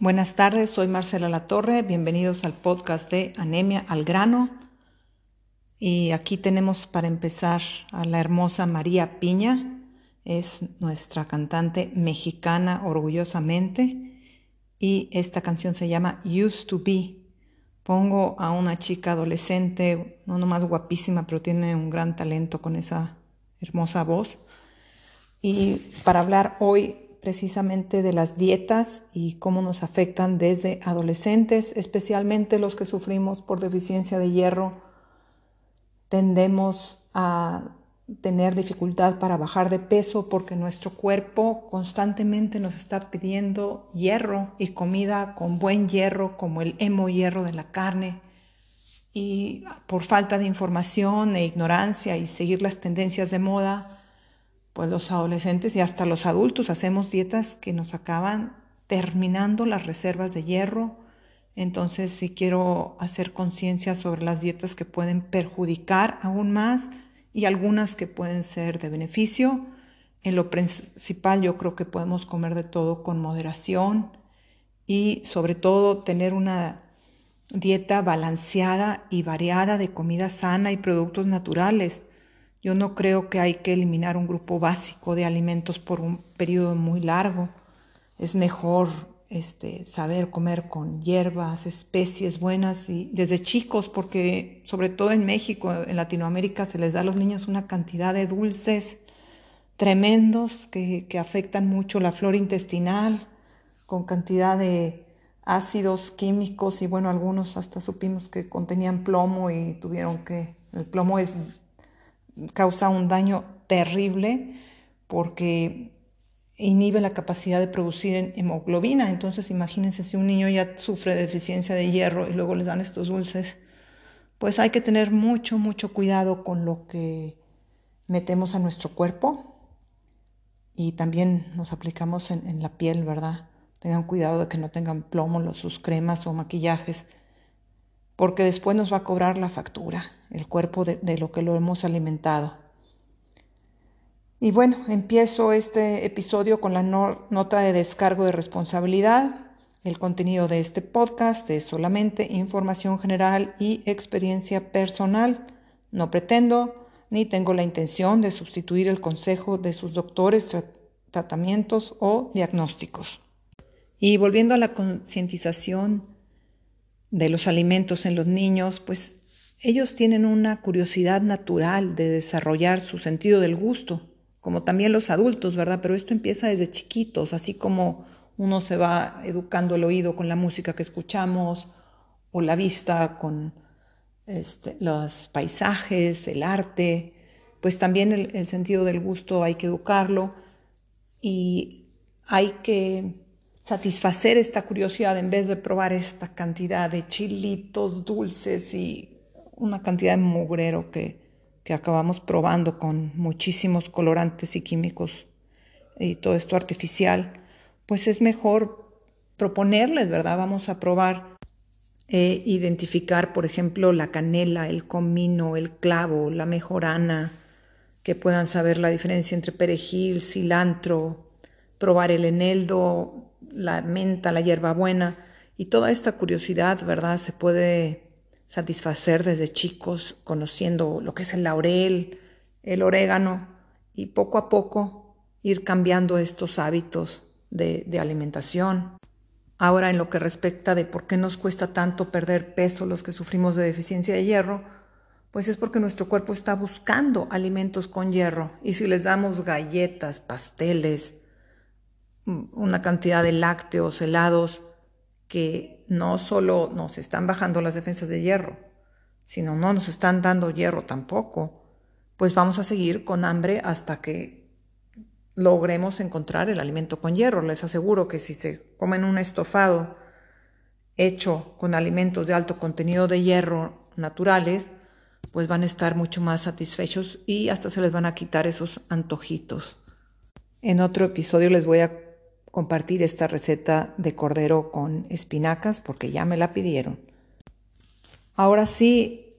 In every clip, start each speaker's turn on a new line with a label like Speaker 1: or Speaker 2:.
Speaker 1: Buenas tardes, soy Marcela Latorre, bienvenidos al podcast de Anemia al Grano. Y aquí tenemos para empezar a la hermosa María Piña, es nuestra cantante mexicana orgullosamente y esta canción se llama Used to Be. Pongo a una chica adolescente, no nomás guapísima, pero tiene un gran talento con esa hermosa voz. Y para hablar hoy precisamente de las dietas y cómo nos afectan desde adolescentes, especialmente los que sufrimos por deficiencia de hierro. Tendemos a tener dificultad para bajar de peso porque nuestro cuerpo constantemente nos está pidiendo hierro y comida con buen hierro, como el hemo hierro de la carne. Y por falta de información e ignorancia y seguir las tendencias de moda, pues los adolescentes y hasta los adultos hacemos dietas que nos acaban terminando las reservas de hierro. Entonces sí quiero hacer conciencia sobre las dietas que pueden perjudicar aún más y algunas que pueden ser de beneficio. En lo principal yo creo que podemos comer de todo con moderación y sobre todo tener una dieta balanceada y variada de comida sana y productos naturales. Yo no creo que hay que eliminar un grupo básico de alimentos por un periodo muy largo. Es mejor este, saber comer con hierbas, especies buenas y desde chicos, porque sobre todo en México, en Latinoamérica, se les da a los niños una cantidad de dulces tremendos que, que afectan mucho la flora intestinal, con cantidad de ácidos químicos y bueno, algunos hasta supimos que contenían plomo y tuvieron que, el plomo es causa un daño terrible porque inhibe la capacidad de producir hemoglobina. Entonces, imagínense si un niño ya sufre de deficiencia de hierro y luego le dan estos dulces, pues hay que tener mucho, mucho cuidado con lo que metemos a nuestro cuerpo y también nos aplicamos en, la piel, ¿verdad? Tengan cuidado de que no tengan plomo sus cremas o maquillajes porque después nos va a cobrar la factura, el cuerpo de, lo que lo hemos alimentado. Y bueno, empiezo este episodio con la nota de descargo de responsabilidad. El contenido de este podcast es solamente información general y experiencia personal. No pretendo ni tengo la intención de sustituir el consejo de sus doctores, tratamientos o diagnósticos. Y volviendo a la concientización de los alimentos en los niños, pues ellos tienen una curiosidad natural de desarrollar su sentido del gusto, como también los adultos, ¿verdad? Pero esto empieza desde chiquitos, así como uno se va educando el oído con la música que escuchamos o la vista con este, los paisajes, el arte, pues también el, el sentido del gusto hay que educarlo y hay que satisfacer esta curiosidad en vez de probar esta cantidad de chilitos dulces y una cantidad de mugrero que, que acabamos probando con muchísimos colorantes y químicos y todo esto artificial, pues es mejor proponerles, ¿verdad? Vamos a probar e identificar, por ejemplo, la canela, el comino, el clavo, la mejorana, que puedan saber la diferencia entre perejil, cilantro, probar el eneldo, la menta, la hierbabuena y toda esta curiosidad, ¿verdad? Se puede satisfacer desde chicos conociendo lo que es el laurel, el orégano y poco a poco ir cambiando estos hábitos de, de alimentación. Ahora, en lo que respecta de por qué nos cuesta tanto perder peso los que sufrimos de deficiencia de hierro, pues es porque nuestro cuerpo está buscando alimentos con hierro y si les damos galletas, pasteles, una cantidad de lácteos, helados, que no solo nos están bajando las defensas de hierro, sino no nos están dando hierro tampoco, pues vamos a seguir con hambre hasta que logremos encontrar el alimento con hierro. Les aseguro que si se comen un estofado hecho con alimentos de alto contenido de hierro naturales, pues van a estar mucho más satisfechos y hasta se les van a quitar esos antojitos. En otro episodio les voy a compartir esta receta de cordero con espinacas porque ya me la pidieron. Ahora sí,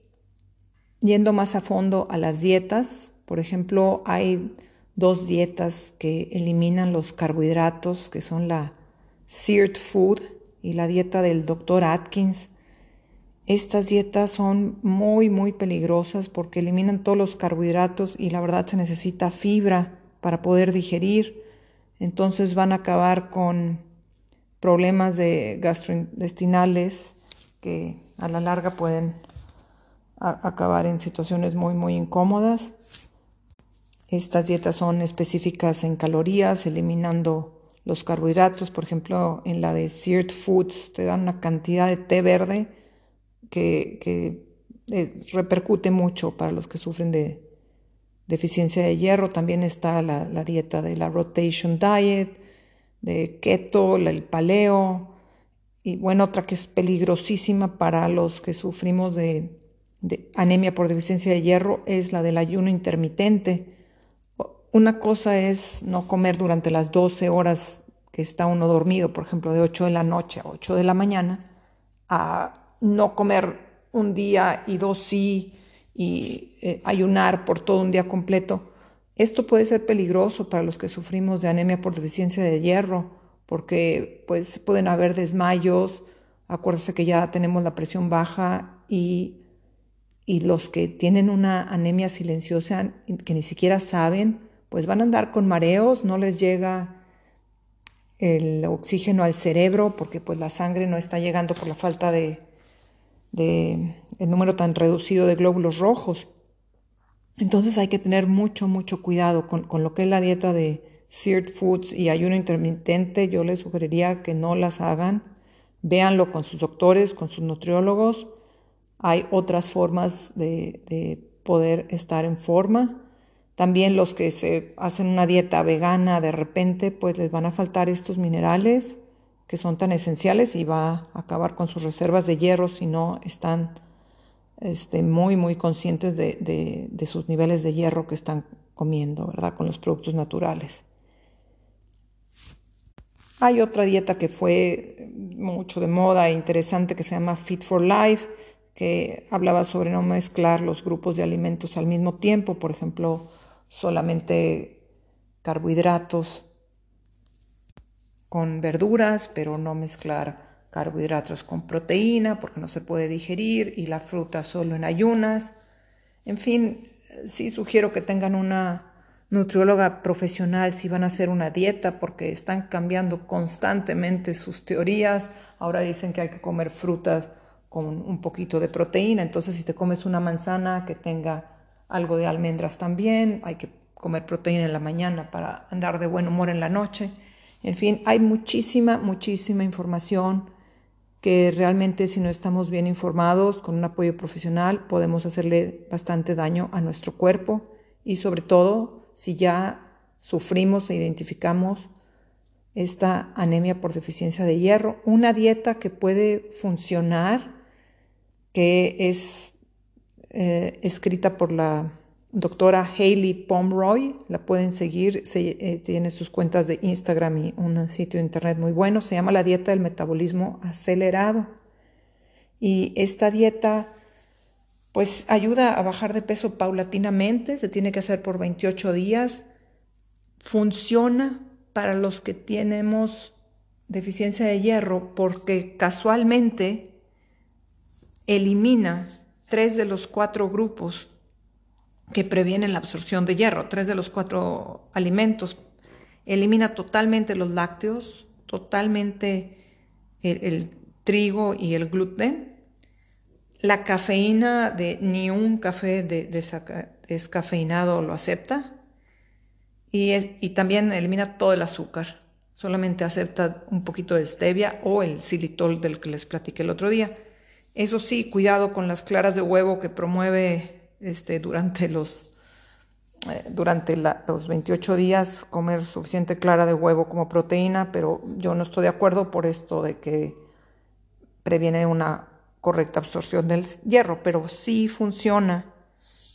Speaker 1: yendo más a fondo a las dietas, por ejemplo, hay dos dietas que eliminan los carbohidratos, que son la seared food y la dieta del doctor Atkins. Estas dietas son muy, muy peligrosas porque eliminan todos los carbohidratos y la verdad se necesita fibra para poder digerir. Entonces van a acabar con problemas de gastrointestinales que a la larga pueden acabar en situaciones muy, muy incómodas. Estas dietas son específicas en calorías, eliminando los carbohidratos. Por ejemplo, en la de Seared Foods te dan una cantidad de té verde que, repercute mucho para los que sufren de deficiencia de hierro. También está la, dieta de la Rotation Diet, de keto, el paleo. Y bueno, otra que es peligrosísima para los que sufrimos de anemia por deficiencia de hierro es la del ayuno intermitente una cosa es no comer durante las 12 horas que está uno dormido, por ejemplo, de 8 de la noche a 8 de la mañana, a no comer un día y dos sí y eh, ayunar por todo un día completo. Esto puede ser peligroso para los que sufrimos de anemia por deficiencia de hierro, porque pues pueden haber desmayos, acuérdense que ya tenemos la presión baja y, y los que tienen una anemia silenciosa que ni siquiera saben, pues van a andar con mareos, no les llega el oxígeno al cerebro porque pues la sangre no está llegando por la falta de, el número tan reducido de glóbulos rojos. Entonces hay que tener mucho, mucho cuidado con, con lo que es la dieta de seared foods y ayuno intermitente. Yo les sugeriría que no las hagan. Véanlo con sus doctores, con sus nutriólogos. Hay otras formas de, de poder estar en forma. También los que se hacen una dieta vegana de repente, pues les van a faltar estos minerales que son tan esenciales y va a acabar con sus reservas de hierro si no están este, muy, muy conscientes de, de sus niveles de hierro que están comiendo, ¿verdad? Con los productos naturales. Hay otra dieta que fue mucho de moda e interesante que se llama Fit for Life, que hablaba sobre no mezclar los grupos de alimentos al mismo tiempo, por ejemplo, solamente carbohidratos con verduras, pero no mezclar carbohidratos con proteína porque no se puede digerir y la fruta solo en ayunas. En fin, sí sugiero que tengan una nutrióloga profesional si van a hacer una dieta porque están cambiando constantemente sus teorías. Ahora dicen que hay que comer frutas con un poquito de proteína, entonces si te comes una manzana que tenga algo de almendras también, hay que comer proteína en la mañana para andar de buen humor en la noche. En fin, hay muchísima, muchísima información que realmente si no estamos bien informados con un apoyo profesional podemos hacerle bastante daño a nuestro cuerpo y sobre todo si ya sufrimos e identificamos esta anemia por deficiencia de hierro, una dieta que puede funcionar, que es eh, escrita por la doctora Hayley Pomeroy, la pueden seguir, eh, tiene sus cuentas de Instagram y un sitio de internet muy bueno, se llama la dieta del metabolismo acelerado. Y esta dieta pues ayuda a bajar de peso paulatinamente, se tiene que hacer por 28 días, funciona para los que tenemos deficiencia de hierro porque casualmente elimina tres de los cuatro grupos que previenen la absorción de hierro, tres de los cuatro alimentos. Elimina totalmente los lácteos, totalmente el, trigo y el gluten. La cafeína de ni un café de, descafeinado lo acepta. Y, y, también elimina todo el azúcar. Solamente acepta un poquito de stevia o el xilitol del que les platiqué el otro día. Eso sí, cuidado con las claras de huevo que promueve este, durante los, eh, durante los 28 días comer suficiente clara de huevo como proteína, pero yo no estoy de acuerdo por esto de que previene una correcta absorción del hierro, pero sí funciona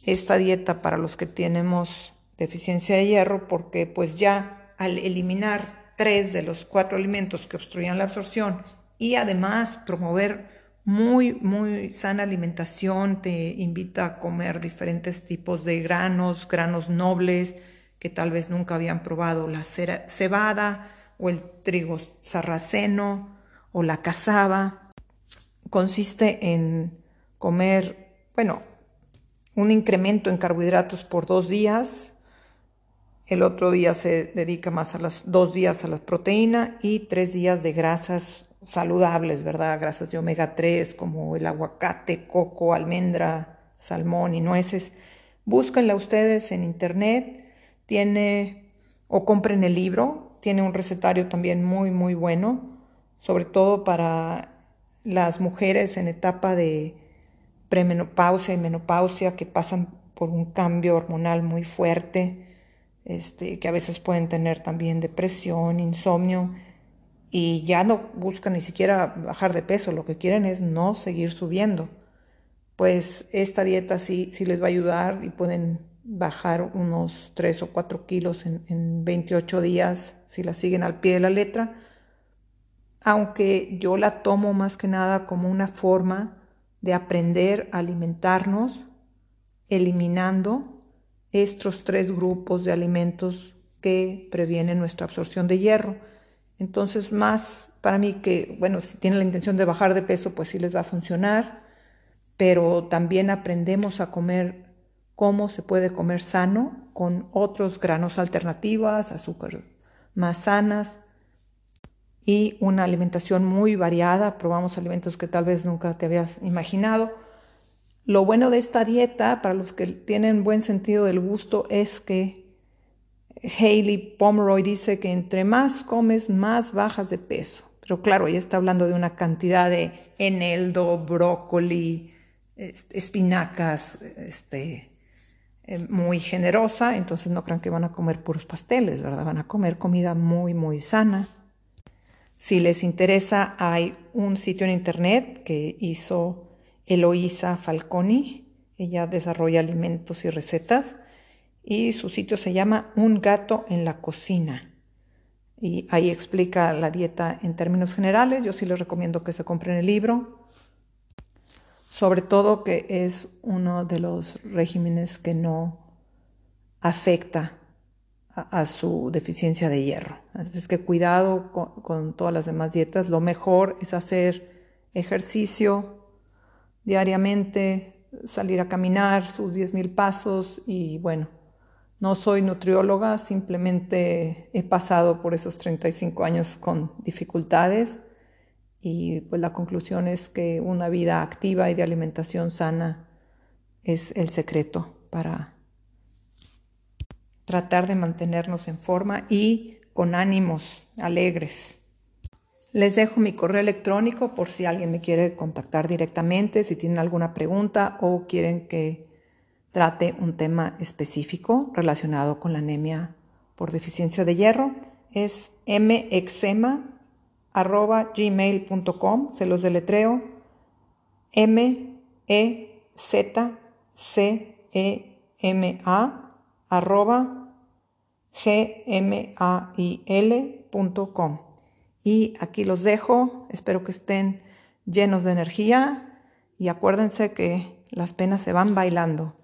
Speaker 1: esta dieta para los que tenemos deficiencia de hierro porque pues ya al eliminar tres de los cuatro alimentos que obstruían la absorción y además promover muy, muy sana alimentación, te invita a comer diferentes tipos de granos, granos nobles que tal vez nunca habían probado, la cebada o el trigo sarraceno o la cazaba. Consiste en comer, bueno, un incremento en carbohidratos por dos días. El otro día se dedica más a las dos días a la proteína y tres días de grasas saludables, ¿verdad? Grasas de omega 3 como el aguacate, coco, almendra, salmón y nueces. Búsquenla ustedes en internet. Tiene o compren el libro. Tiene un recetario también muy, muy bueno, sobre todo para las mujeres en etapa de premenopausia y menopausia que pasan por un cambio hormonal muy fuerte, este, que a veces pueden tener también depresión, insomnio y ya no buscan ni siquiera bajar de peso, lo que quieren es no seguir subiendo. Pues esta dieta sí, sí les va a ayudar y pueden bajar unos 3 o 4 kilos en, en 28 días si la siguen al pie de la letra, aunque yo la tomo más que nada como una forma de aprender a alimentarnos eliminando estos tres grupos de alimentos que previenen nuestra absorción de hierro. Entonces, más para mí que, bueno, si tienen la intención de bajar de peso, pues sí les va a funcionar, pero también aprendemos a comer cómo se puede comer sano con otros granos alternativas, azúcares más sanas y una alimentación muy variada. Probamos alimentos que tal vez nunca te habías imaginado. Lo bueno de esta dieta, para los que tienen buen sentido del gusto, es que Hayley Pomeroy dice que entre más comes, más bajas de peso. Pero claro, ella está hablando de una cantidad de eneldo, brócoli, espinacas, este, eh, muy generosa, entonces no crean que van a comer puros pasteles, ¿verdad? Van a comer comida muy, muy sana. Si les interesa, hay un sitio en internet que hizo Eloísa Falconi. Ella desarrolla alimentos y recetas y su sitio se llama Un gato en la cocina. Y ahí explica la dieta en términos generales. Yo sí les recomiendo que se compren el libro. Sobre todo que es uno de los regímenes que no afecta a, su deficiencia de hierro. Así que cuidado con, con todas las demás dietas. Lo mejor es hacer ejercicio diariamente, salir a caminar sus 10.000 pasos y bueno, no soy nutrióloga, simplemente he pasado por esos 35 años con dificultades y pues la conclusión es que una vida activa y de alimentación sana es el secreto para tratar de mantenernos en forma y con ánimos alegres. Les dejo mi correo electrónico por si alguien me quiere contactar directamente, si tienen alguna pregunta o quieren que trate un tema específico relacionado con la anemia por deficiencia de hierro. Es mexema.gmail.com, se los deletreo, m e z c e m a arroba gmail.com. Y aquí los dejo, espero que estén llenos de energía y acuérdense que las penas se van bailando.